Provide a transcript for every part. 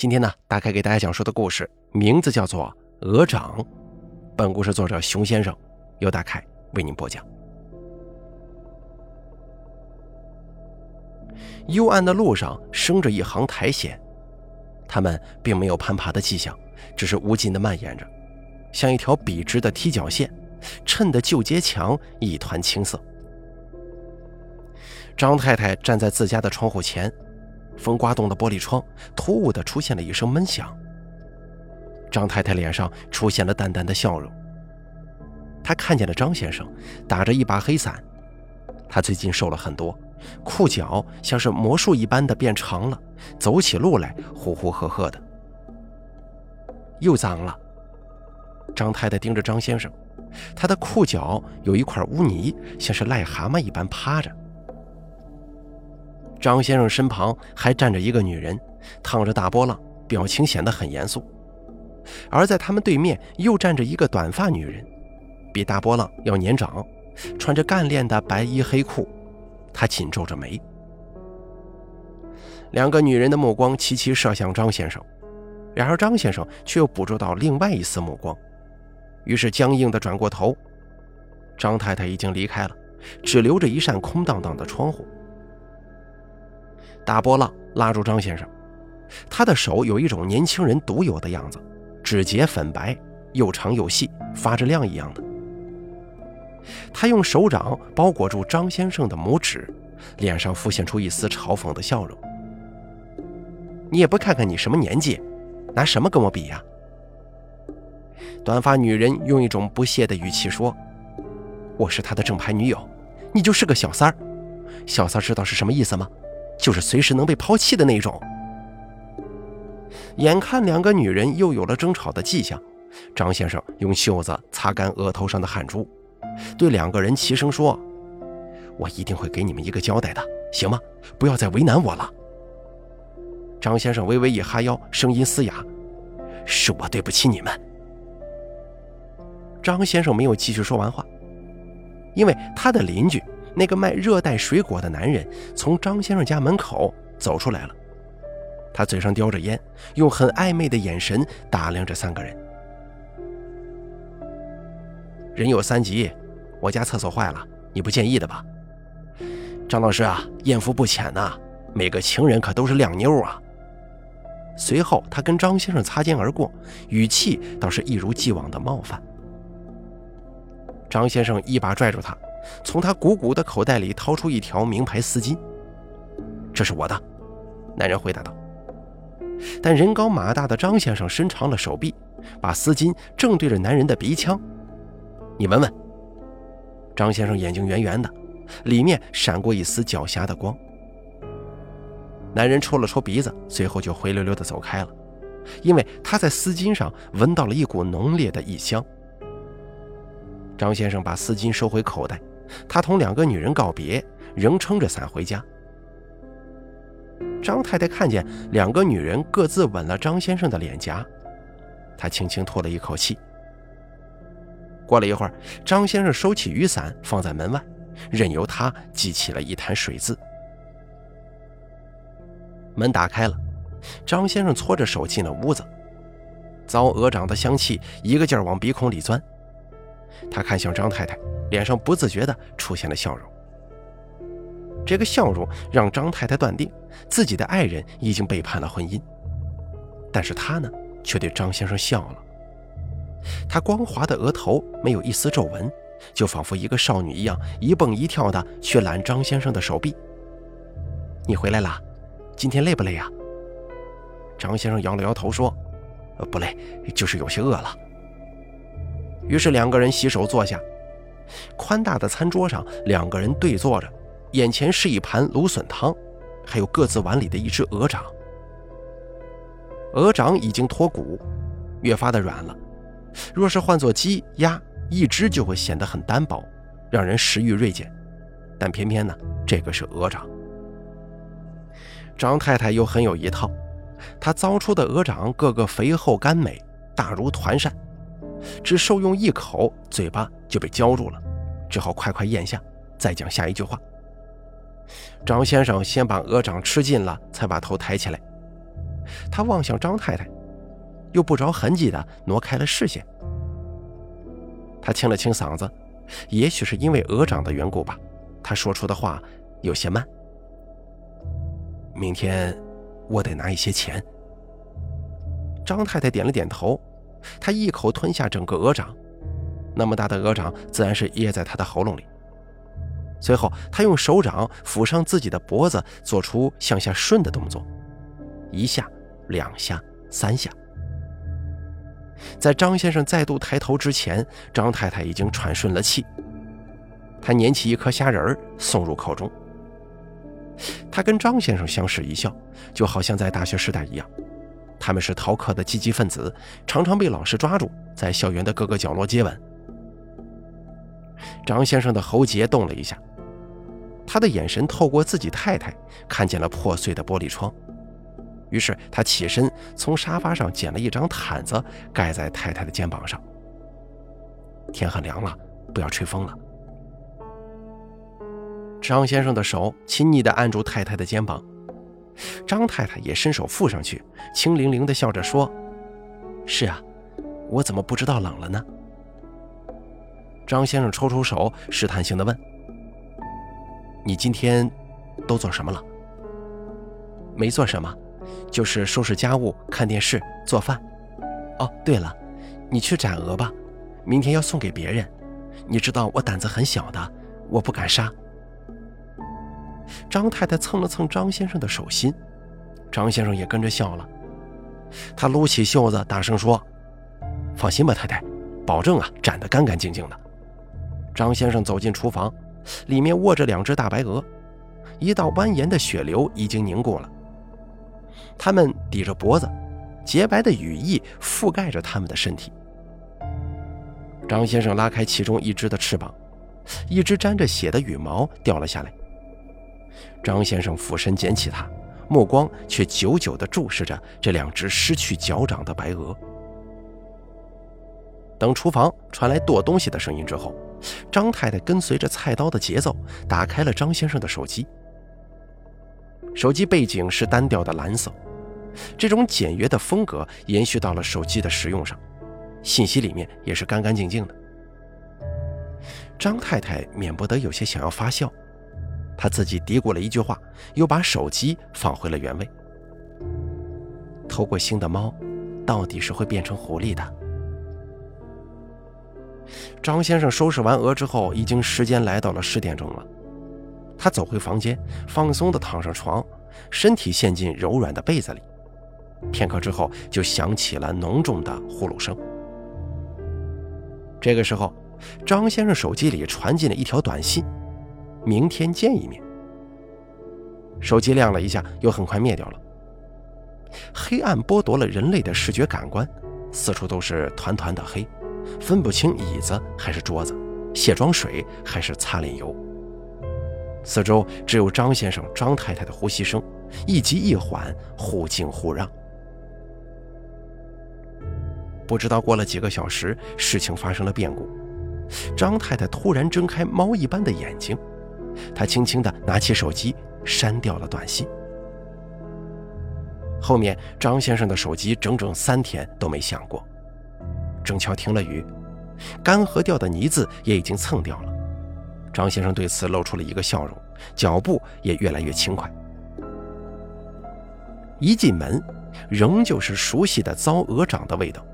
今天呢，大概给大家讲述的故事名字叫做《鹅掌》。本故事作者熊先生由大凯为您播讲。幽暗的路上生着一行苔藓，它们并没有攀爬的迹象，只是无尽的蔓延着，像一条笔直的踢脚线，衬得旧街墙一团青色。张太太站在自家的窗户前。风刮动的玻璃窗，突兀地出现了一声闷响。张太太脸上出现了淡淡的笑容。她看见了张先生，打着一把黑伞。他最近瘦了很多，裤脚像是魔术一般的变长了，走起路来呼呼喝喝的。又脏了。张太太盯着张先生，他的裤脚有一块污泥，像是癞蛤蟆一般趴着。张先生身旁还站着一个女人，烫着大波浪，表情显得很严肃。而在他们对面又站着一个短发女人，比大波浪要年长，穿着干练的白衣黑裤，她紧皱着眉。两个女人的目光齐齐射向张先生，然而张先生却又捕捉到另外一丝目光，于是僵硬地转过头。张太太已经离开了，只留着一扇空荡荡的窗户。大波浪拉住张先生，他的手有一种年轻人独有的样子，指节粉白，又长又细，发着亮一样的。他用手掌包裹住张先生的拇指，脸上浮现出一丝嘲讽的笑容。你也不看看你什么年纪，拿什么跟我比呀？短发女人用一种不屑的语气说：“我是他的正牌女友，你就是个小三儿。小三知道是什么意思吗？”就是随时能被抛弃的那种。眼看两个女人又有了争吵的迹象，张先生用袖子擦干额头上的汗珠，对两个人齐声说：“我一定会给你们一个交代的，行吗？不要再为难我了。”张先生微微一哈腰，声音嘶哑：“是我对不起你们。”张先生没有继续说完话，因为他的邻居。那个卖热带水果的男人从张先生家门口走出来了，他嘴上叼着烟，用很暧昧的眼神打量着三个人。人有三急，我家厕所坏了，你不介意的吧？张老师啊，艳福不浅呐，每个情人可都是靓妞啊。随后，他跟张先生擦肩而过，语气倒是一如既往的冒犯。张先生一把拽住他。从他鼓鼓的口袋里掏出一条名牌丝巾，这是我的。男人回答道。但人高马大的张先生伸长了手臂，把丝巾正对着男人的鼻腔。你闻闻。张先生眼睛圆圆的，里面闪过一丝狡黠的光。男人戳了戳鼻子，随后就灰溜溜地走开了，因为他在丝巾上闻到了一股浓烈的异香。张先生把丝巾收回口袋。他同两个女人告别，仍撑着伞回家。张太太看见两个女人各自吻了张先生的脸颊，她轻轻吐了一口气。过了一会儿，张先生收起雨伞放在门外，任由他记起了一滩水渍。门打开了，张先生搓着手进了屋子，糟鹅掌的香气一个劲儿往鼻孔里钻。他看向张太太。脸上不自觉地出现了笑容，这个笑容让张太太断定自己的爱人已经背叛了婚姻，但是她呢，却对张先生笑了。她光滑的额头没有一丝皱纹，就仿佛一个少女一样，一蹦一跳的去揽张先生的手臂。你回来了，今天累不累呀？张先生摇了摇头说：“呃，不累，就是有些饿了。”于是两个人洗手坐下。宽大的餐桌上，两个人对坐着，眼前是一盘芦笋汤，还有各自碗里的一只鹅掌。鹅掌已经脱骨，越发的软了。若是换做鸡鸭，一只就会显得很单薄，让人食欲锐减。但偏偏呢，这个是鹅掌。张太太又很有一套，她糟出的鹅掌个个肥厚甘美，大如团扇。只受用一口，嘴巴就被浇住了，只好快快咽下，再讲下一句话。张先生先把鹅掌吃尽了，才把头抬起来。他望向张太太，又不着痕迹地挪开了视线。他清了清嗓子，也许是因为鹅掌的缘故吧，他说出的话有些慢。明天我得拿一些钱。张太太点了点头，她一口吞下整个鹅掌，那么大的鹅掌自然是噎在他的喉咙里。随后，他用手掌抚上自己的脖子，做出向下顺的动作，一下、两下、三下。在张先生再度抬头之前，张太太已经喘顺了气。她捻起一颗虾仁儿送入口中。她跟张先生相视一笑，就好像在大学时代一样。他们是逃课的积极分子，常常被老师抓住，在校园的各个角落接吻。张先生的喉结动了一下，他的眼神透过自己太太看见了破碎的玻璃窗。于是他起身，从沙发上捡了一张毯子盖在太太的肩膀上。天很凉了，不要吹风了。张先生的手亲昵地按住太太的肩膀，张太太也伸手附上去，轻灵灵地笑着说：“是啊，我怎么不知道冷了呢？”张先生抽抽手，试探性地问：“你今天都做什么了？”“没做什么。”就是收拾家务、看电视、做饭。哦，对了，你去斩鹅吧，明天要送给别人。你知道我胆子很小的，我不敢杀。张太太蹭了蹭张先生的手心，张先生也跟着笑了。他撸起袖子，大声说：“放心吧，太太，保证啊，斩得干干净净的。”张先生走进厨房，里面卧着两只大白鹅，一道蜿蜒的血流已经凝固了。他们抵着脖子，洁白的羽翼覆盖着他们的身体。张先生拉开其中一只的翅膀，一只沾着血的羽毛掉了下来。张先生俯身捡起它，目光却久久地注视着这两只失去脚掌的白鹅。等厨房传来剁东西的声音之后，张太太跟随着菜刀的节奏打开了张先生的手机。手机背景是单调的蓝色。这种简约的风格延续到了手机的使用上，信息里面也是干干净净的。张太太免不得有些想要发笑，她自己嘀咕了一句话，又把手机放回了原位。偷过腥的猫，到底是会变成狐狸的。张先生收拾完鹅之后，已经时间来到了十点钟了。他走回房间，放松地躺上床，身体陷进柔软的被子里。片刻之后，就响起了浓重的呼噜声。这个时候，张先生手机里传进了一条短信：“明天见一面。”手机亮了一下，又很快灭掉了。黑暗剥夺了人类的视觉感官，四处都是团团的黑，分不清椅子还是桌子，卸妆水还是擦脸油。四周只有张先生、张太太的呼吸声，一急一缓，忽静忽让。不知道过了几个小时，事情发生了变故。张太太突然睁开猫一般的眼睛，她轻轻地拿起手机，删掉了短信。后面张先生的手机整整三天都没响过。正巧停了雨，干涸掉的泥渍也已经蹭掉了。张先生对此露出了一个笑容，脚步也越来越轻快。一进门，仍旧是熟悉的糟鹅掌的味道。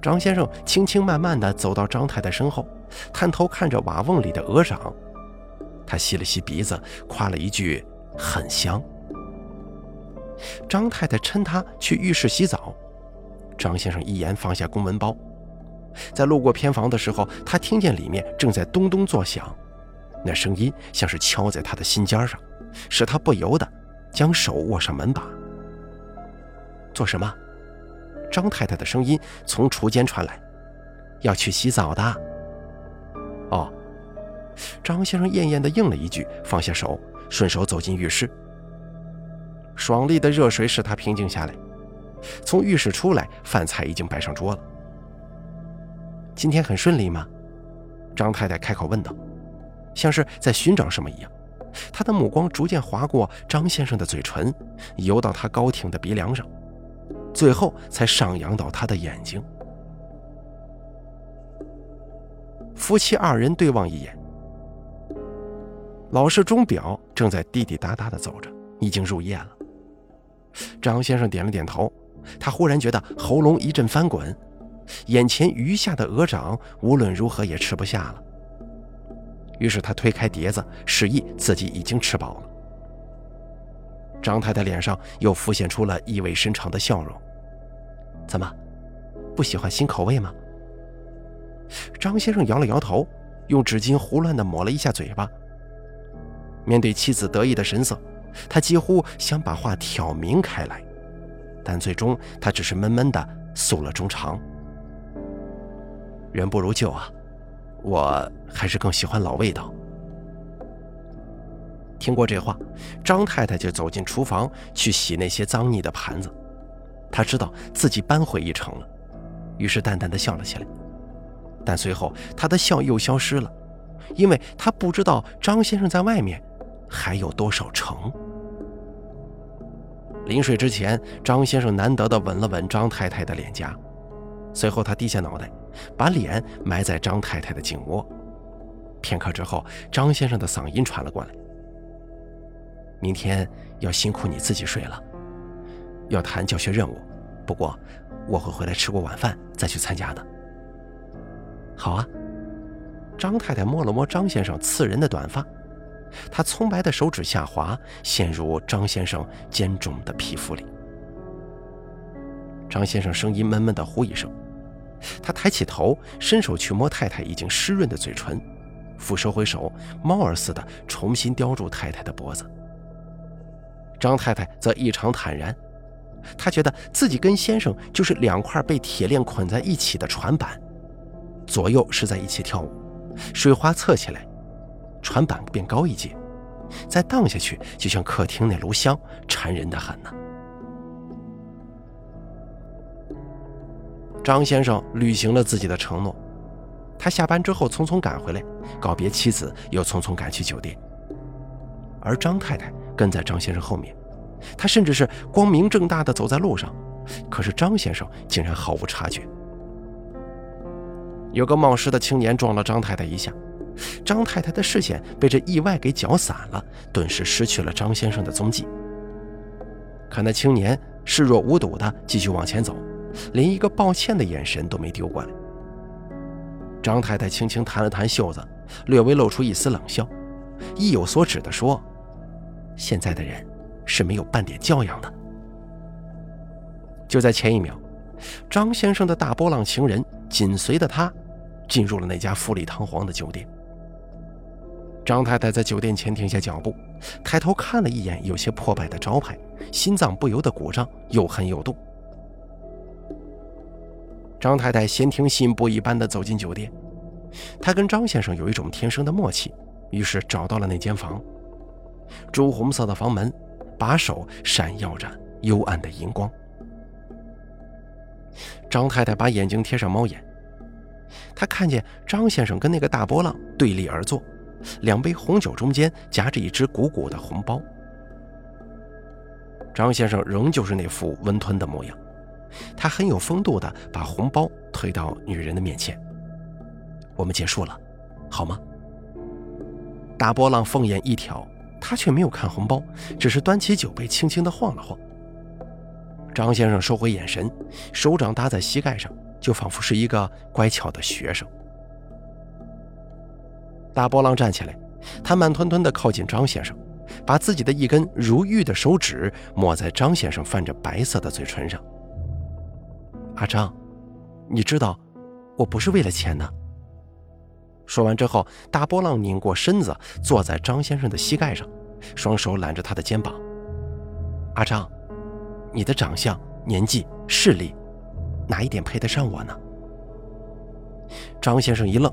张先生轻轻慢慢地走到张太太身后，探头看着瓦瓮里的鹅掌，他吸了吸鼻子，夸了一句：“很香。”张太太趁他去浴室洗澡，张先生一言放下公文包，在路过偏房的时候，他听见里面正在咚咚作响，那声音像是敲在他的心尖上，使他不由得将手握上门把。做什么？张太太的声音从厨间传来：“要去洗澡的。”哦，张先生艳艳的应了一句，放下手，顺手走进浴室。爽利的热水使他平静下来。从浴室出来，饭菜已经摆上桌了。今天很顺利吗？张太太开口问道，像是在寻找什么一样。他的目光逐渐划过张先生的嘴唇，游到他高挺的鼻梁上，最后才上扬到他的眼睛。夫妻二人对望一眼，老式钟表正在滴滴答答的走着，已经入夜了。张先生点了点头，他忽然觉得喉咙一阵翻滚，眼前余下的鹅掌无论如何也吃不下了。于是他推开碟子，示意自己已经吃饱了。张太太脸上又浮现出了意味深长的笑容。怎么，不喜欢新口味吗？张先生摇了摇头，用纸巾胡乱地抹了一下嘴巴。面对妻子得意的神色，他几乎想把话挑明开来，但最终他只是闷闷地诉了衷肠。人不如旧啊。我还是更喜欢老味道。听过这话，张太太就走进厨房去洗那些脏腻的盘子。她知道自己扳回一城了，于是淡淡的笑了起来。但随后她的笑又消失了，因为她不知道张先生在外面还有多少城。临睡之前，张先生难得的吻了吻张太太的脸颊，随后他低下脑袋。把脸埋在张太太的颈窝。片刻之后，张先生的嗓音传了过来：“明天要辛苦你自己睡了，要谈教学任务。不过我会回来吃过晚饭再去参加的。”“好啊。”张太太摸了摸张先生刺人的短发，她葱白的手指下滑，陷入张先生坚重的皮肤里。张先生声音闷闷的呼一声。他抬起头，伸手去摸太太已经湿润的嘴唇，复收回手，猫儿似的重新叼住太太的脖子。张太太则异常坦然，她觉得自己跟先生就是两块被铁链捆在一起的船板，左右是在一起跳舞，水花侧起来，船板变高一截，再荡下去，就像客厅那炉香，馋人的很呢。张先生履行了自己的承诺，他下班之后匆匆赶回来，告别妻子，又匆匆赶去酒店。而张太太跟在张先生后面，她甚至是光明正大的走在路上，可是张先生竟然毫无察觉。有个冒失的青年撞了张太太一下，张太太的视线被这意外给搅散了，顿时失去了张先生的踪迹。看那青年视若无睹的继续往前走。连一个抱歉的眼神都没丢过来。张太太轻轻弹了弹袖子，略微露出一丝冷笑，意有所指地说：“现在的人是没有半点教养的。”就在前一秒，张先生的大波浪情人紧随着他进入了那家富丽堂皇的酒店。张太太在酒店前停下脚步，抬头看了一眼有些破败的招牌，心脏不由得鼓胀，又恨又妒。张太太先听信步一般的走进酒店，她跟张先生有一种天生的默契，于是找到了那间房。朱红色的房门，把手闪耀着幽暗的荧光。张太太把眼睛贴上猫眼，她看见张先生跟那个大波浪对立而坐，两杯红酒中间夹着一只鼓鼓的红包。张先生仍旧是那副温吞的模样。他很有风度地把红包推到女人的面前。我们结束了，好吗？大波浪凤眼一挑，他却没有看红包，只是端起酒杯轻轻地晃了晃。张先生收回眼神，手掌搭在膝盖上，就仿佛是一个乖巧的学生。大波浪站起来，他慢吞吞地靠近张先生，把自己的一根如玉的手指抹在张先生泛着白色的嘴唇上。阿张，你知道，我不是为了钱的。说完之后，大波浪拧过身子，坐在张先生的膝盖上，双手揽着他的肩膀。阿张，你的长相、年纪、势力，哪一点配得上我呢？张先生一愣，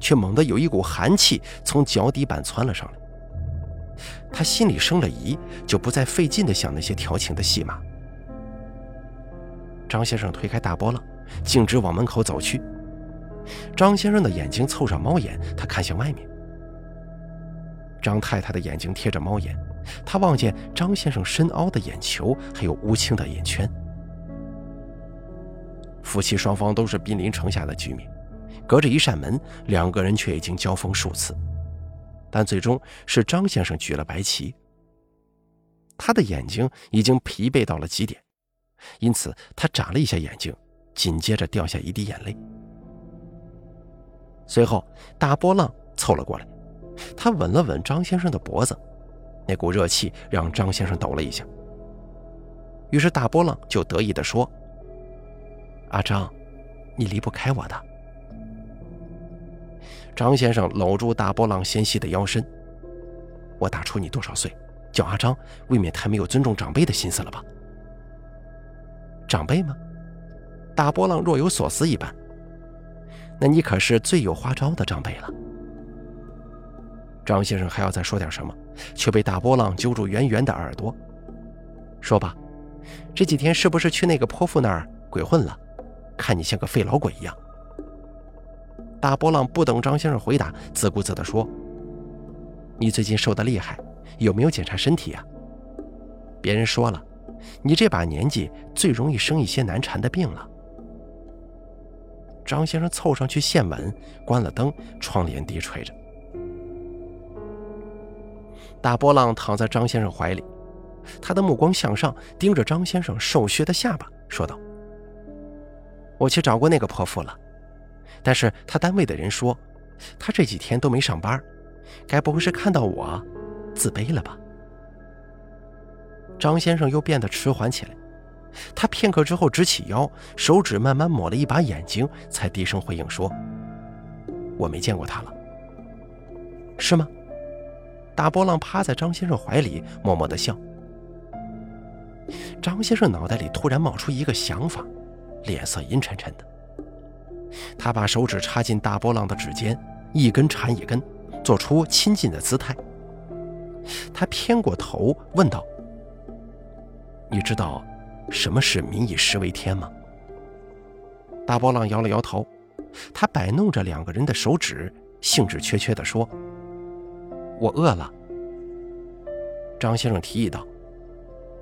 却猛地有一股寒气从脚底板窜了上来。他心里生了疑，就不再费劲地想那些调情的戏码。张先生推开大波浪，径直往门口走去。张先生的眼睛凑上猫眼，他看向外面。张太太的眼睛贴着猫眼，她望见张先生深凹的眼球，还有乌青的眼圈。夫妻双方都是濒临城下的居民，隔着一扇门，两个人却已经交锋数次。但最终是张先生举了白旗。他的眼睛已经疲惫到了极点，因此他眨了一下眼睛，紧接着掉下一滴眼泪。随后，大波浪凑了过来，他吻了吻张先生的脖子，那股热气让张先生抖了一下。于是大波浪就得意地说：“阿张，你离不开我的。”张先生搂住大波浪纤细的腰身，我大出你多少岁，叫阿张，未免太没有尊重长辈的心思了吧？长辈吗？大波浪若有所思一般。那你可是最有花招的长辈了。张先生还要再说点什么，却被大波浪揪住圆圆的耳朵，说吧，这几天是不是去那个泼妇那儿鬼混了？看你像个废老鬼一样。大波浪不等张先生回答，自顾自地说：“你最近瘦得厉害，有没有检查身体啊？别人说了，你这把年纪最容易生一些难缠的病了。”张先生凑上去献吻，关了灯，窗帘低垂着。大波浪躺在张先生怀里，他的目光向上，盯着张先生瘦削的下巴，说道：“我去找过那个泼妇了。”但是他单位的人说，他这几天都没上班，该不会是看到我自卑了吧？张先生又变得迟缓起来，他片刻之后直起腰，手指慢慢抹了一把眼睛，才低声回应说：“我没见过他了。”是吗？大波浪趴在张先生怀里，默默的笑。张先生脑袋里突然冒出一个想法，脸色阴沉沉的。他把手指插进大波浪的指尖，一根缠一根，做出亲近的姿态。他偏过头问道：“你知道什么是民以食为天吗？”大波浪摇了摇头，他摆弄着两个人的手指，兴致缺缺地说：“我饿了。”张先生提议道：“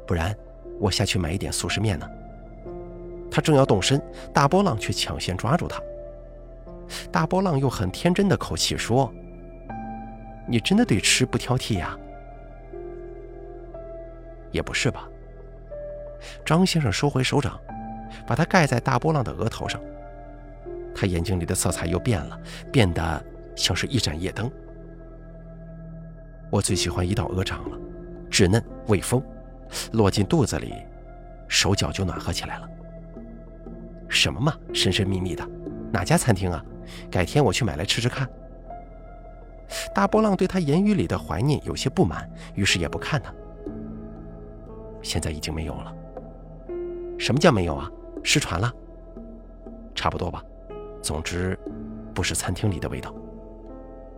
不然，我下去买一点速食面呢。”他正要动身，大波浪却抢先抓住他。大波浪用很天真的口气说：“你真的对吃不挑剔呀？”也不是吧。张先生收回手掌，把它盖在大波浪的额头上。他眼睛里的色彩又变了，变得像是一盏夜灯。我最喜欢一道鹅掌了，稚嫩微丰，落进肚子里，手脚就暖和起来了。什么嘛，神神秘秘的，哪家餐厅啊？改天我去买来吃吃看。大波浪对他言语里的怀念有些不满，于是也不看他。现在已经没有了。什么叫没有啊？失传了？差不多吧。总之，不是餐厅里的味道。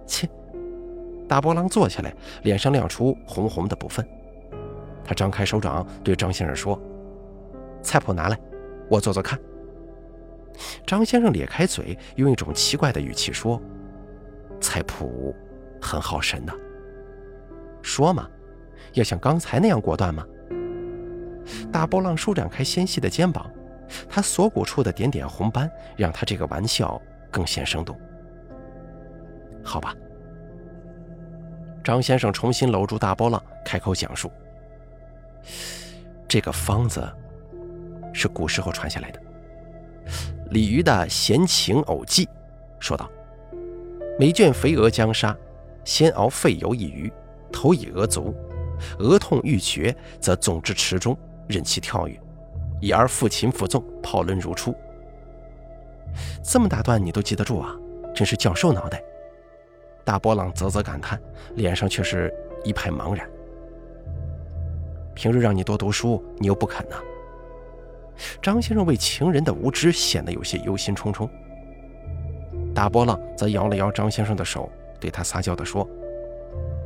切！大波浪坐下来，脸上亮出红红的不忿。他张开手掌对张先生说：“菜谱拿来，我做做看。”张先生咧开嘴，用一种奇怪的语气说：“菜谱很好神的。”说嘛，要像刚才那样果断吗？大波浪舒展开纤细的肩膀，他锁骨处的点点红斑让他这个玩笑更显生动。好吧。张先生重新搂住大波浪，开口讲述：“这个方子是古时候传下来的。”鲤鱼的闲情偶记，说道：“每卷肥鹅将杀，先熬沸油一鱼，投以鹅足，鹅痛欲绝，则总至池中，任其跳跃，已而复琴复纵，泡轮如初。”这么大段你都记得住啊，真是教授脑袋。大波浪啧啧感叹，脸上却是一派茫然。平日让你多读书，你又不肯呢。张先生为情人的无知显得有些忧心忡忡。大波浪则摇了摇张先生的手，对他撒娇地说：“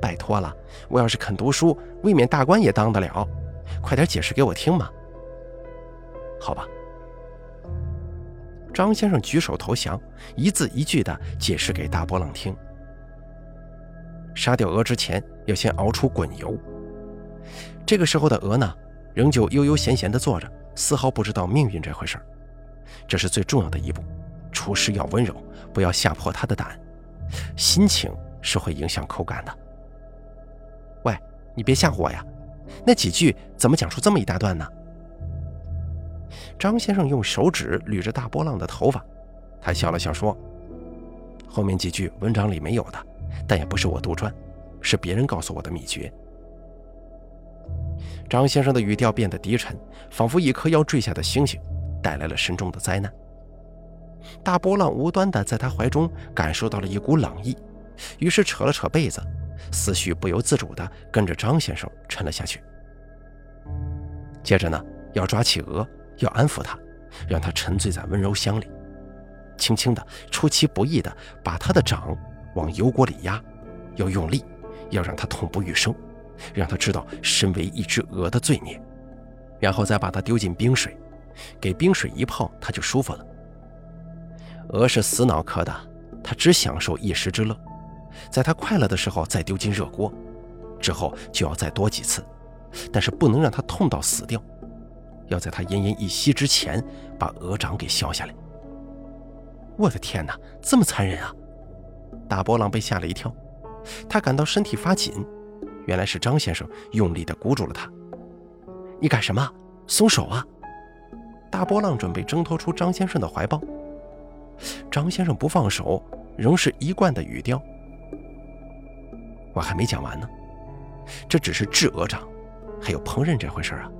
拜托了，我要是肯读书，未免大官也当得了。快点解释给我听嘛。”好吧。张先生举手投降，一字一句地解释给大波浪听。杀掉鹅之前，要先熬出滚油。这个时候的鹅呢，仍旧悠悠闲闲地坐着，丝毫不知道命运这回事儿。这是最重要的一步，厨师要温柔，不要吓破他的胆。心情是会影响口感的。喂，你别吓唬我呀！那几句怎么讲出这么一大段呢？张先生用手指捋着大波浪的头发，他笑了笑说：“后面几句文章里没有的，但也不是我杜撰，是别人告诉我的秘诀。”张先生的语调变得低沉，仿佛一颗要坠下的星星，带来了深重的灾难。大波浪无端的在他怀中感受到了一股冷意，于是扯了扯被子，思绪不由自主的跟着张先生沉了下去。接着呢，要抓企鹅，要安抚它，让它沉醉在温柔乡里，轻轻的、出其不意的把它的掌往油锅里压，要用力，要让它痛不欲生。让他知道身为一只鹅的罪孽，然后再把它丢进冰水，给冰水一泡，它就舒服了。鹅是死脑壳的，它只享受一时之乐，在它快乐的时候再丢进热锅，之后就要再多几次，但是不能让它痛到死掉，要在它奄奄一息之前把鹅掌给削下来。我的天哪，这么残忍啊！大波浪被吓了一跳，他感到身体发紧。原来是张先生用力地箍住了他。你干什么？松手啊！大波浪准备挣脱出张先生的怀抱。张先生不放手，仍是一贯的语调。我还没讲完呢，这只是制鹅掌，还有烹饪这回事啊。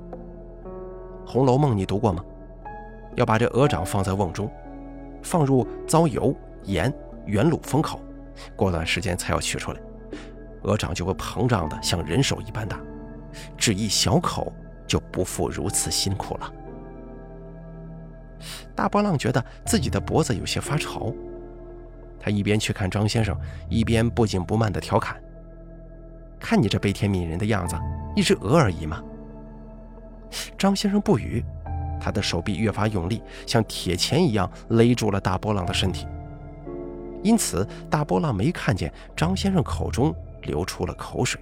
《红楼梦》你读过吗？要把这鹅掌放在瓮中，放入糟油、盐、原卤封口，过段时间才要取出来。鹅掌就会膨胀的像人手一般大，只一小口就不负如此辛苦了。大波浪觉得自己的脖子有些发潮，他一边去看张先生，一边不紧不慢地调侃：“看你这悲天悯人的样子，一只鹅而已嘛。”张先生不语，他的手臂越发用力，像铁钳一样勒住了大波浪的身体。因此，大波浪没看见张先生口中。流出了口水，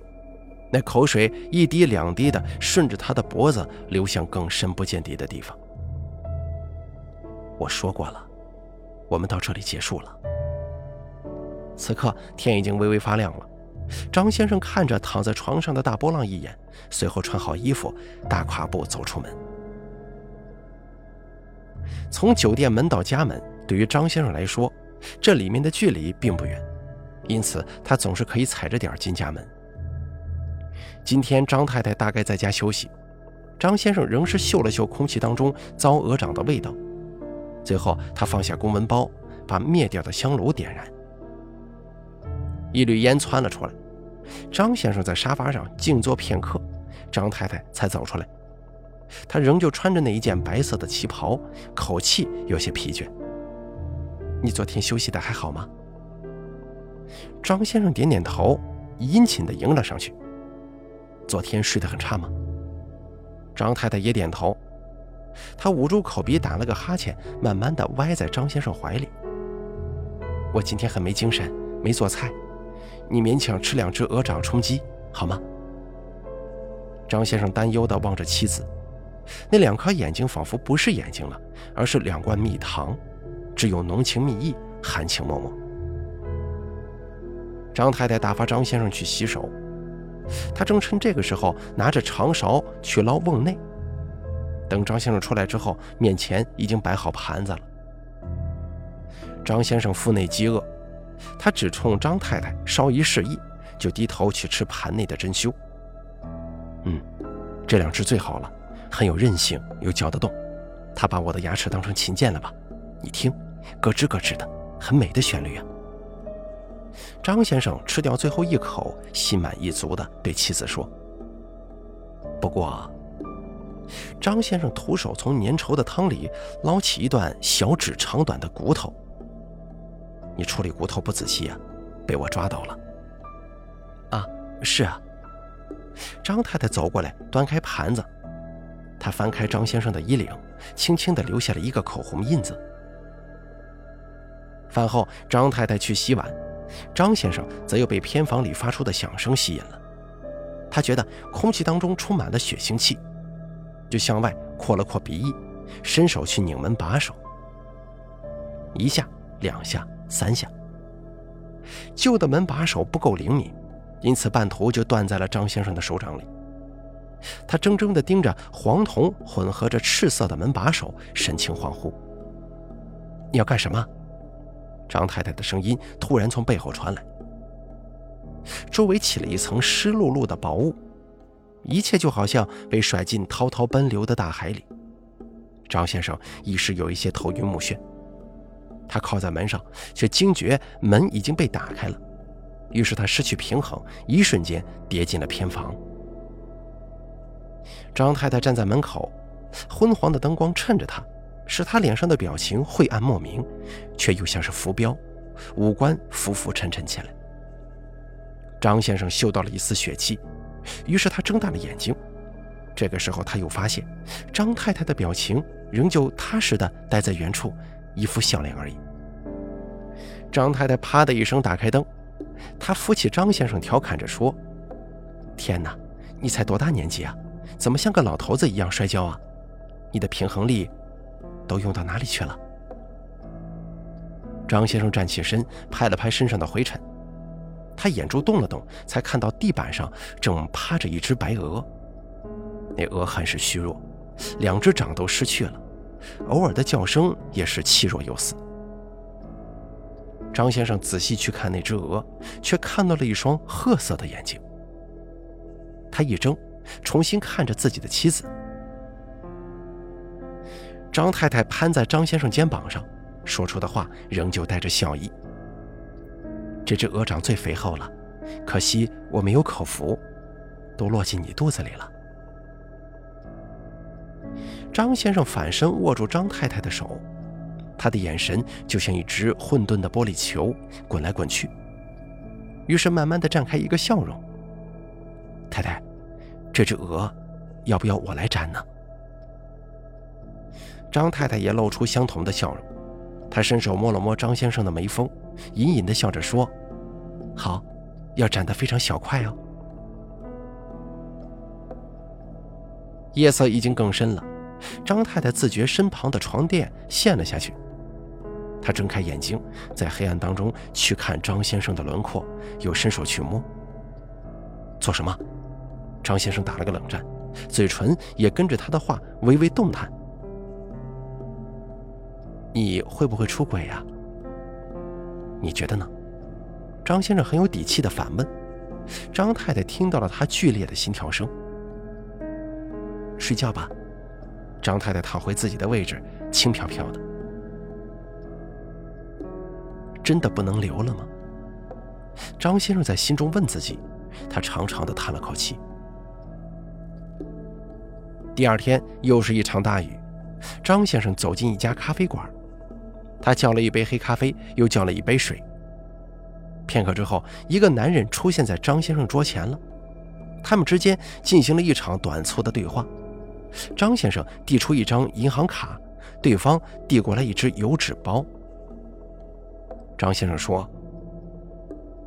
那口水一滴两滴的顺着他的脖子流向更深不见底的地方。我说过了，我们到这里结束了。此刻天已经微微发亮了，张先生看着躺在床上的大波浪一眼，随后穿好衣服，大跨步走出门。从酒店门到家门，对于张先生来说，这里面的距离并不远。因此，他总是可以踩着点进家门。今天，张太太大概在家休息，张先生仍是嗅了嗅空气当中糟鹅掌的味道。最后，他放下公文包，把灭掉的香炉点燃，一缕烟窜了出来。张先生在沙发上静坐片刻，张太太才走出来。她仍旧穿着那一件白色的旗袍，口气有些疲倦。你昨天休息的还好吗？张先生点点头，殷勤地迎了上去。昨天睡得很差吗？张太太也点头。她捂住口鼻，打了个哈欠，慢慢地歪在张先生怀里。我今天很没精神，没做菜，你勉强吃两只鹅掌充饥好吗？张先生担忧地望着妻子，那两颗眼睛仿佛不是眼睛了，而是两罐蜜糖，只有浓情蜜意，含情脉脉。张太太打发张先生去洗手，她正趁这个时候拿着长勺去捞瓮内。等张先生出来之后，面前已经摆好盘子了。张先生腹内饥饿，他只冲张太太稍一示意，就低头去吃盘内的珍馐。嗯，这两只最好了，很有韧性，又嚼得动。他把我的牙齿当成琴键了吧？你听，咯吱咯吱的，很美的旋律啊。张先生吃掉最后一口，心满意足地对妻子说：“不过，张先生徒手从粘稠的汤里捞起一段小指长短的骨头。你处理骨头不仔细呀，被我抓到了。”“啊，是啊。”张太太走过来，端开盘子，她翻开张先生的衣领，轻轻地留下了一个口红印子。饭后，张太太去洗碗。张先生则又被偏房里发出的响声吸引了，他觉得空气当中充满了血腥气，就向外扩了扩鼻翼，伸手去拧门把手。一下，两下，三下，旧的门把手不够灵敏，因此半途就断在了张先生的手掌里。他怔怔地盯着黄铜混合着赤色的门把手，神情恍惚。你要干什么？张太太的声音突然从背后传来。周围起了一层湿漉漉的薄雾，一切就好像被甩进滔滔奔流的大海里。张先生一时有一些头晕目眩，他靠在门上，却惊觉门已经被打开了，于是他失去平衡，一瞬间跌进了偏房。张太太站在门口，昏黄的灯光衬着她，使他脸上的表情晦暗莫名，却又像是浮标，五官浮浮沉沉起来。张先生嗅到了一丝血气，于是他睁大了眼睛。这个时候，他又发现张太太的表情仍旧踏实地待在原处，一副笑脸而已。张太太啪的一声打开灯，她扶起张先生，调侃着说：“天哪，你才多大年纪啊？怎么像个老头子一样摔跤啊？你的平衡力都用到哪里去了？”张先生站起身，拍了拍身上的灰尘。他眼珠动了动，才看到地板上正趴着一只白鹅。那鹅很是虚弱，两只掌都失去了，偶尔的叫声也是气若游丝。张先生仔细去看那只鹅，却看到了一双褐色的眼睛。他一怔，重新看着自己的妻子。张太太攀在张先生肩膀上，说出的话仍旧带着笑意。这只鹅掌最肥厚了，可惜我没有口福，都落进你肚子里了。张先生反身握住张太太的手，他的眼神就像一只混沌的玻璃球，滚来滚去。于是慢慢的绽开一个笑容。太太，这只鹅，要不要我来斩呢？张太太也露出相同的笑容。她伸手摸了摸张先生的眉峰，隐隐的笑着说：“好，要斩得非常小块哦。”夜色已经更深了，张太太自觉身旁的床垫陷了下去。她睁开眼睛，在黑暗当中去看张先生的轮廓，又伸手去摸。做什么？张先生打了个冷战，嘴唇也跟着他的话微微动弹。你会不会出轨呀？你觉得呢？张先生很有底气的反问。张太太听到了他剧烈的心跳声。睡觉吧。张太太躺回自己的位置，轻飘飘的。真的不能留了吗？张先生在心中问自己。他长长的叹了口气。第二天又是一场大雨。张先生走进一家咖啡馆。他叫了一杯黑咖啡，又叫了一杯水。片刻之后，一个男人出现在张先生桌前了。他们之间进行了一场短促的对话。张先生递出一张银行卡，对方递过来一只油纸包。张先生说：“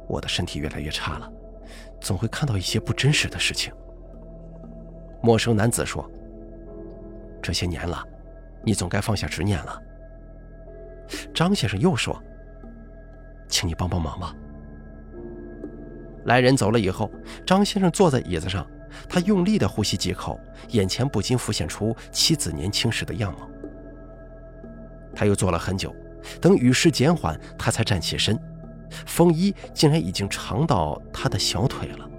我的身体越来越差了，总会看到一些不真实的事情。”陌生男子说：“这些年了，你总该放下执念了。”张先生又说：“请你帮帮忙吧。”来人走了以后，张先生坐在椅子上，他用力的呼吸几口，眼前不禁浮现出妻子年轻时的样貌。他又坐了很久，等雨势减缓，他才站起身，风衣竟然已经长到他的小腿了。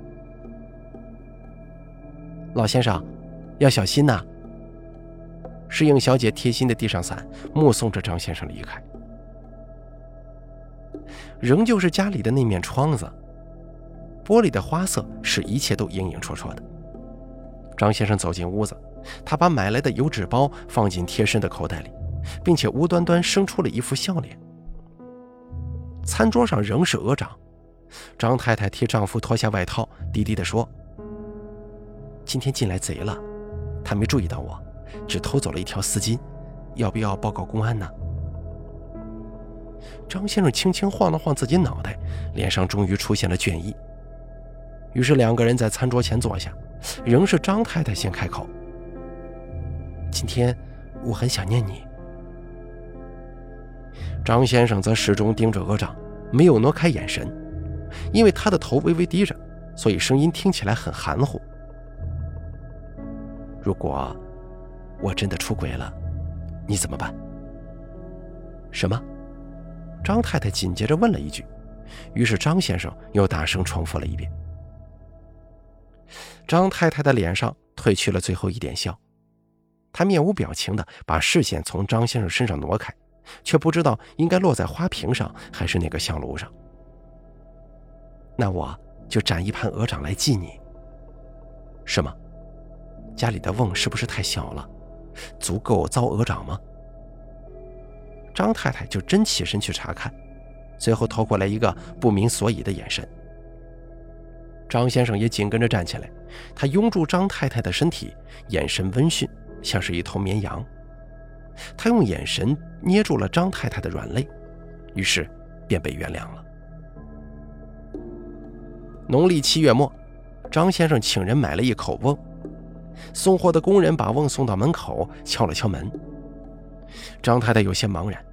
老先生，要小心呐！侍应小姐贴心的递上伞，目送着张先生离开。仍旧是家里的那面窗子，玻璃的花色使一切都影影绰绰的。张先生走进屋子，他把买来的油纸包放进贴身的口袋里，并且无端端生出了一副笑脸。餐桌上仍是鹅掌，张太太替丈夫脱下外套，低低地说：“今天进来贼了，他没注意到我。”只偷走了一条丝巾，要不要报告公安呢？张先生轻轻晃了晃自己脑袋，脸上终于出现了倦意。于是两个人在餐桌前坐下，仍是张太太先开口：“今天我很想念你。”张先生则始终盯着鹅掌，没有挪开眼神，因为他的头微微低着，所以声音听起来很含糊。如果我真的出轨了，你怎么办？什么？张太太紧接着问了一句，于是张先生又大声重复了一遍。张太太的脸上褪去了最后一点笑，她面无表情的把视线从张先生身上挪开，却不知道应该落在花瓶上还是那个香炉上。那我就斩一盘鹅掌来祭你。什么？家里的瓮是不是太小了？足够遭鹅掌吗？张太太就真起身去查看，随后投过来一个不明所以的眼神。张先生也紧跟着站起来，他拥住张太太的身体，眼神温驯，像是一头绵羊。他用眼神捏住了张太太的软肋，于是便被原谅了。农历七月末，张先生请人买了一口瓮，送货的工人把瓮送到门口，敲了敲门。张太太有些茫然，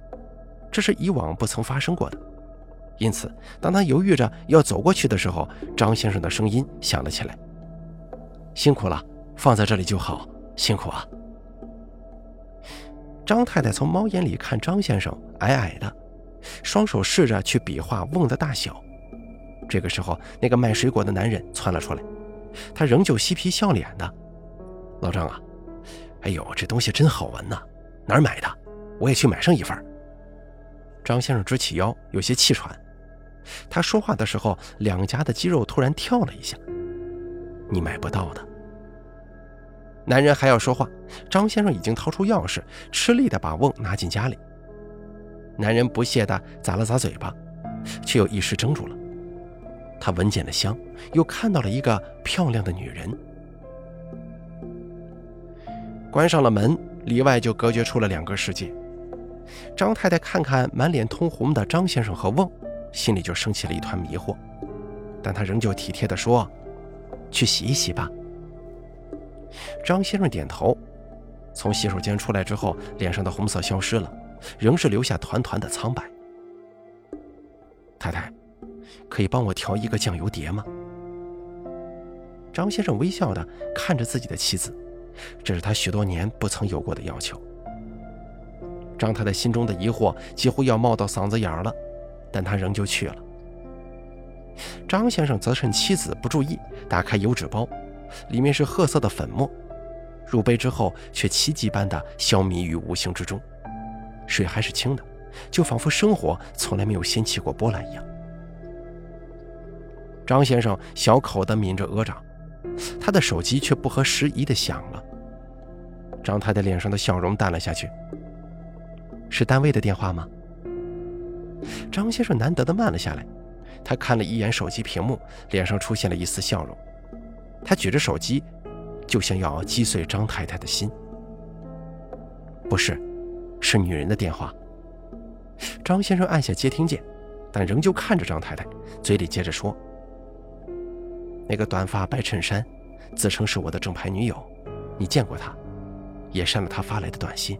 这是以往不曾发生过的。因此，当他犹豫着要走过去的时候，张先生的声音响了起来：“辛苦了，放在这里就好，辛苦啊。”张太太从猫眼里看张先生，矮矮的，双手试着去比划瓮的大小。这个时候，那个卖水果的男人窜了出来，他仍旧嬉皮笑脸的：“老张啊，哎呦，这东西真好闻呐，哪儿买的？我也去买上一份。”张先生直起腰，有些气喘。他说话的时候，两颊的肌肉突然跳了一下。你买不到的。男人还要说话，张先生已经掏出钥匙，吃力的把瓮拿进家里。男人不屑的咂了咂嘴巴，却又一时怔住了。他闻见了香，又看到了一个漂亮的女人。关上了门，里外就隔绝出了两个世界。张太太看看满脸通红的张先生和瓮。心里就升起了一团迷惑，但他仍旧体贴地说：“去洗一洗吧。”张先生点头，从洗手间出来之后，脸上的红色消失了，仍是留下团团的苍白。太太，可以帮我调一个酱油碟吗？张先生微笑地看着自己的妻子，这是他许多年不曾有过的要求。张太太心中的疑惑几乎要冒到嗓子眼儿了。但他仍旧去了。张先生则趁妻子不注意，打开油纸包，里面是褐色的粉末。入杯之后，却奇迹般的消弭于无形之中，水还是清的，就仿佛生活从来没有掀起过波澜一样。张先生小口的抿着鹅掌，他的手机却不合时宜的响了。张太太脸上的笑容淡了下去。是单位的电话吗？张先生难得的慢了下来，他看了一眼手机屏幕，脸上出现了一丝笑容。他举着手机，就像要击碎张太太的心。不是，是女人的电话。张先生按下接听键，但仍旧看着张太太，嘴里接着说：“那个短发白衬衫，自称是我的正牌女友，你见过她，也删了他发来的短信。”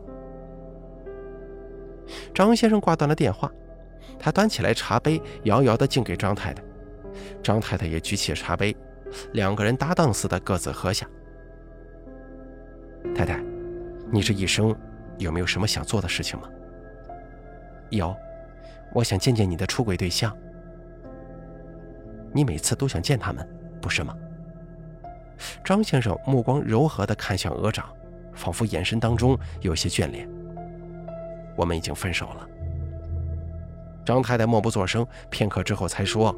张先生挂断了电话。他端起来茶杯，遥遥地敬给张太太。张太太也举起茶杯，两个人搭档似的各自喝下。太太，你这一生有没有什么想做的事情吗？有，我想见见你的出轨对象。你每次都想见他们，不是吗？张先生目光柔和地看向鹅掌，仿佛眼神当中有些眷恋。我们已经分手了。张太太默不作声，片刻之后才说：“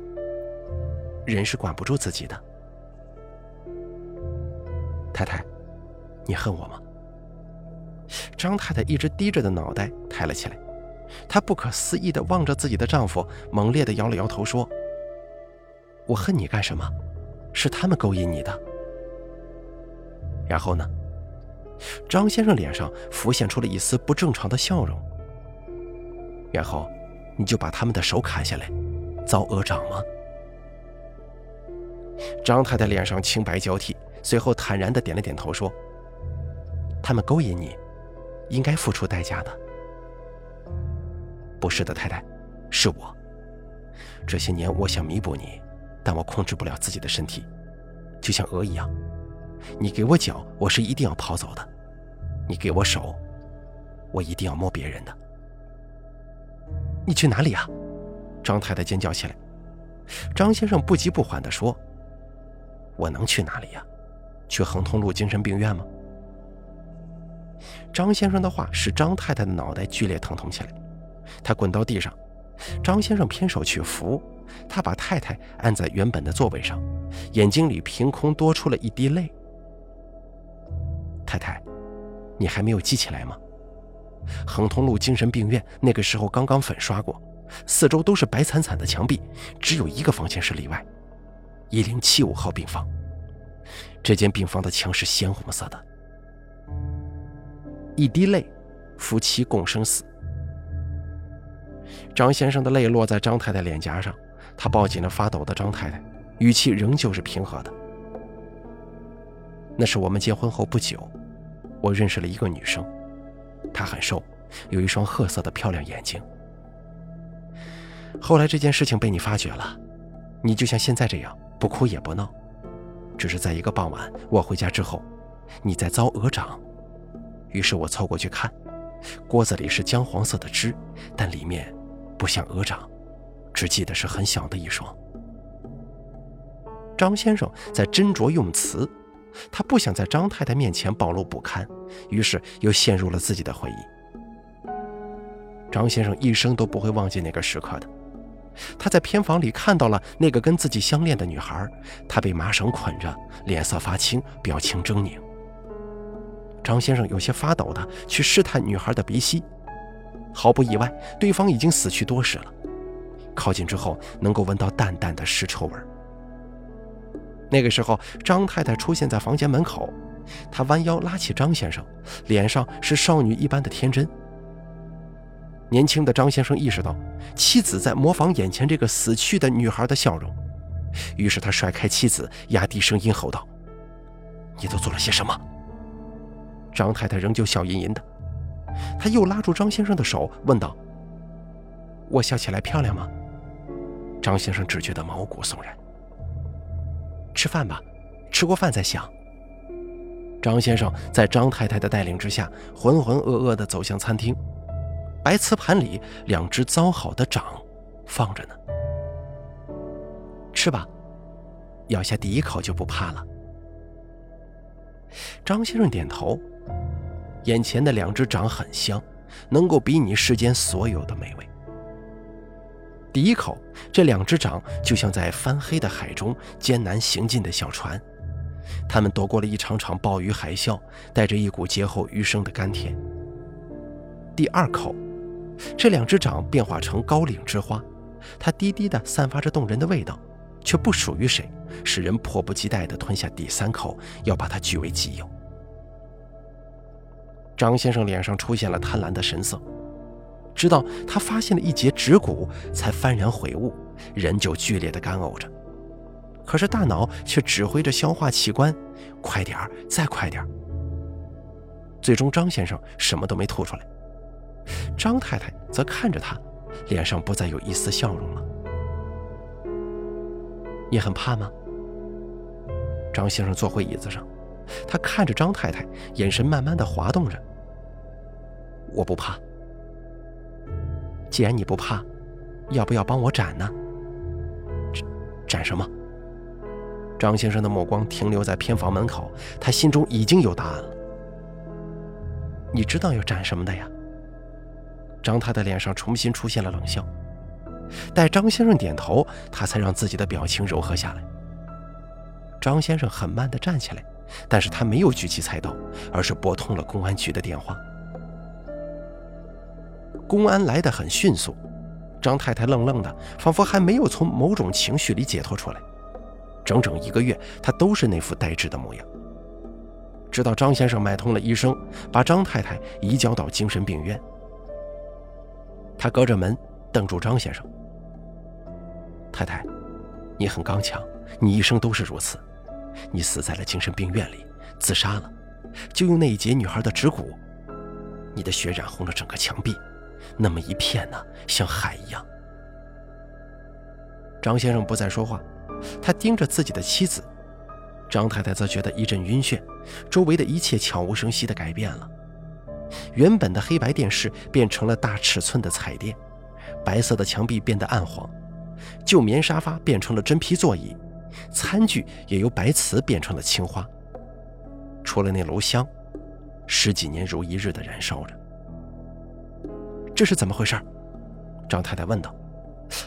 人是管不住自己的。”太太，你恨我吗？张太太一直低着的脑袋抬了起来，她不可思议地望着自己的丈夫，猛烈地摇了摇头说：“我恨你干什么？是他们勾引你的。”然后呢？张先生脸上浮现出了一丝不正常的笑容。然后。你就把他们的手砍下来，遭鹅掌吗？张太太脸上青白交替，随后坦然地点了点头，说：“他们勾引你，应该付出代价的。”“不是的，太太，是我。这些年我想弥补你，但我控制不了自己的身体，就像鹅一样。你给我脚，我是一定要跑走的；你给我手，我一定要摸别人的。”“你去哪里啊？”张太太尖叫起来。张先生不急不缓地说。我能去哪里呀？去恒通路精神病院吗？张先生的话使张太太的脑袋剧烈疼痛起来，她滚到地上。张先生偏手去扶，他把太太按在原本的座位上，眼睛里凭空多出了一滴泪。太太，你还没有记起来吗？恒通路精神病院那个时候刚刚粉刷过，四周都是白惨惨的墙壁，只有一个房间是例外。一零七五号病房，这间病房的墙是鲜红色的。一滴泪，夫妻共生死。张先生的泪落在张太太脸颊上，他抱紧了发抖的张太太，语气仍旧是平和的。那是我们结婚后不久，我认识了一个女生，她很瘦，有一双褐色的漂亮眼睛。后来这件事情被你发觉了，你就像现在这样。不哭也不闹，只是在一个傍晚，我回家之后，你在遭鹅掌，于是我凑过去看，锅子里是姜黄色的汁，但里面不像鹅掌，只记得是很小的一双。张先生在斟酌用词，他不想在张太太面前暴露不堪，于是又陷入了自己的回忆。张先生一生都不会忘记那个时刻的。他在偏房里看到了那个跟自己相恋的女孩，她被麻绳捆着，脸色发青，表情狰狞。张先生有些发抖的去试探女孩的鼻息，毫不意外，对方已经死去多时了。靠近之后，能够闻到淡淡的尸臭味。那个时候，张太太出现在房间门口，她弯腰拉起张先生，脸上是少女一般的天真。年轻的张先生意识到妻子在模仿眼前这个死去的女孩的笑容，于是他甩开妻子，压低声音吼道：“你都做了些什么？”张太太仍旧笑吟吟的，他又拉住张先生的手，问道：“我笑起来漂亮吗？”张先生只觉得毛骨悚然。吃饭吧，吃过饭再想。张先生在张太太的带领之下，浑浑噩噩地走向餐厅。白瓷盘里两只糟好的掌放着呢，吃吧，咬下第一口就不怕了。张先生点头，眼前的两只掌很香，能够比拟世间所有的美味。第一口，这两只掌就像在翻黑的海中艰难行进的小船，他们躲过了一场场暴雨海啸，带着一股劫后余生的甘甜。第二口。这两只掌变化成高岭之花，它低低的散发着动人的味道，却不属于谁，使人迫不及待地吞下第三口，要把它据为己有。张先生脸上出现了贪婪的神色，直到他发现了一节指骨，才幡然悔悟，人就剧烈的干呕着，可是大脑却指挥着消化器官，快点儿，再快点儿。最终，张先生什么都没吐出来。张太太则看着他，脸上不再有一丝笑容了。你很怕吗？张先生坐回椅子上，他看着张太太，眼神慢慢的滑动着。我不怕。既然你不怕，要不要帮我斩呢？斩什么？张先生的目光停留在偏房门口，他心中已经有答案了。你知道要斩什么的呀？张太太脸上重新出现了冷笑，待张先生点头，他才让自己的表情柔和下来。张先生很慢地站起来，但是他没有举起菜刀，而是拨通了公安局的电话。公安来得很迅速，张太太愣愣的，仿佛还没有从某种情绪里解脱出来。整整一个月，她都是那副呆滞的模样。直到张先生买通了医生，把张太太移交到精神病院。他隔着门瞪住张先生：“太太，你很刚强，你一生都是如此。你死在了精神病院里，自杀了，就用那一截女孩的指骨。你的血染红了整个墙壁，那么一片呢，像海一样。张先生不再说话，他盯着自己的妻子。张太太则觉得一阵晕眩，周围的一切悄无声息地改变了。原本的黑白电视变成了大尺寸的彩电，白色的墙壁变得暗黄，旧棉沙发变成了真皮座椅，餐具也由白瓷变成了青花。除了那炉香。十几年如一日的燃烧着，这是怎么回事？张太太问道。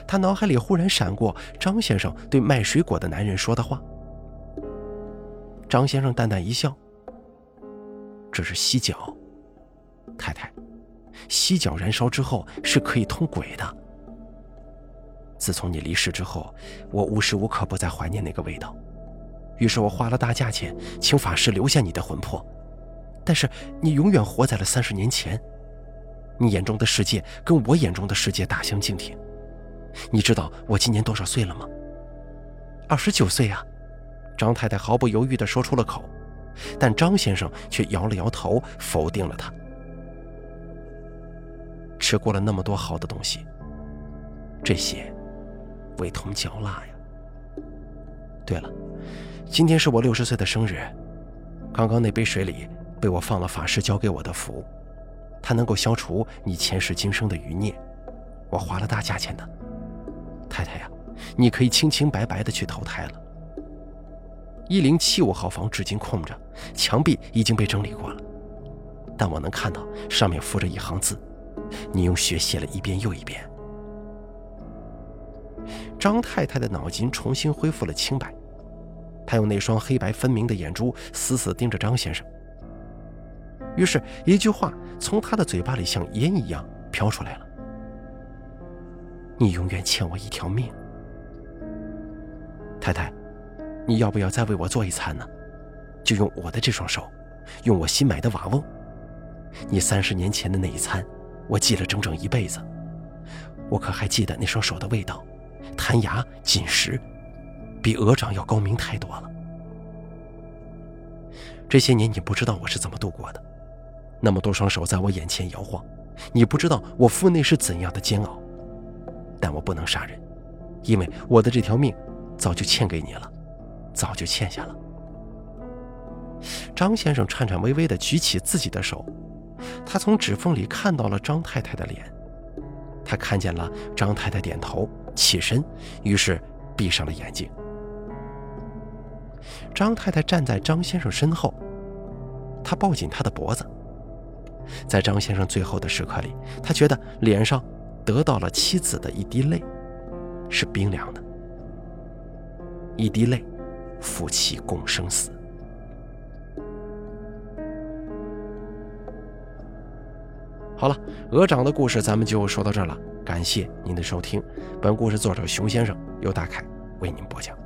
她脑海里忽然闪过张先生对卖水果的男人说的话。张先生淡淡一笑：“这是犀角，太太，犀角燃烧之后是可以通鬼的。自从你离世之后，我无时无刻不在怀念那个味道，于是我花了大价钱请法师留下你的魂魄。”但是你永远活在了三十年前，你眼中的世界跟我眼中的世界大相径庭。你知道我今年多少岁了吗？二十九岁啊！张太太毫不犹豫地说出了口，但张先生却摇了摇头，否定了他。吃过了那么多好的东西，这些味同嚼蜡呀。对了，今天是我六十岁的生日，刚刚那杯水里。被我放了法师交给我的符，它能够消除你前世今生的余孽。我花了大价钱的，太太呀，你可以清清白白的去投胎了。一零七五号房至今空着，墙壁已经被整理过了，但我能看到上面附着一行字，你用血写了一遍又一遍。张太太的脑筋重新恢复了清白，她用那双黑白分明的眼珠死死盯着张先生。于是，一句话从他的嘴巴里像烟一样飘出来了：“你永远欠我一条命，太太，你要不要再为我做一餐呢？就用我的这双手，用我新买的瓦瓮。你三十年前的那一餐，我记了整整一辈子。我可还记得那双手的味道，弹牙紧实，比鹅掌要高明太多了。这些年，你不知道我是怎么度过的。”那么多双手在我眼前摇晃，你不知道我腹内是怎样的煎熬。但我不能杀人，因为我的这条命早就欠给你了，早就欠下了。张先生颤颤巍巍地举起自己的手，他从指缝里看到了张太太的脸，他看见了张太太点头起身，于是闭上了眼睛。张太太站在张先生身后，她抱紧他的脖子。在张先生最后的时刻里，他觉得脸上得到了妻子的一滴泪，是冰凉的。一滴泪，夫妻共生死。好了，鹅掌的故事咱们就说到这儿了，感谢您的收听。本故事作者熊先生由大凯为您播讲。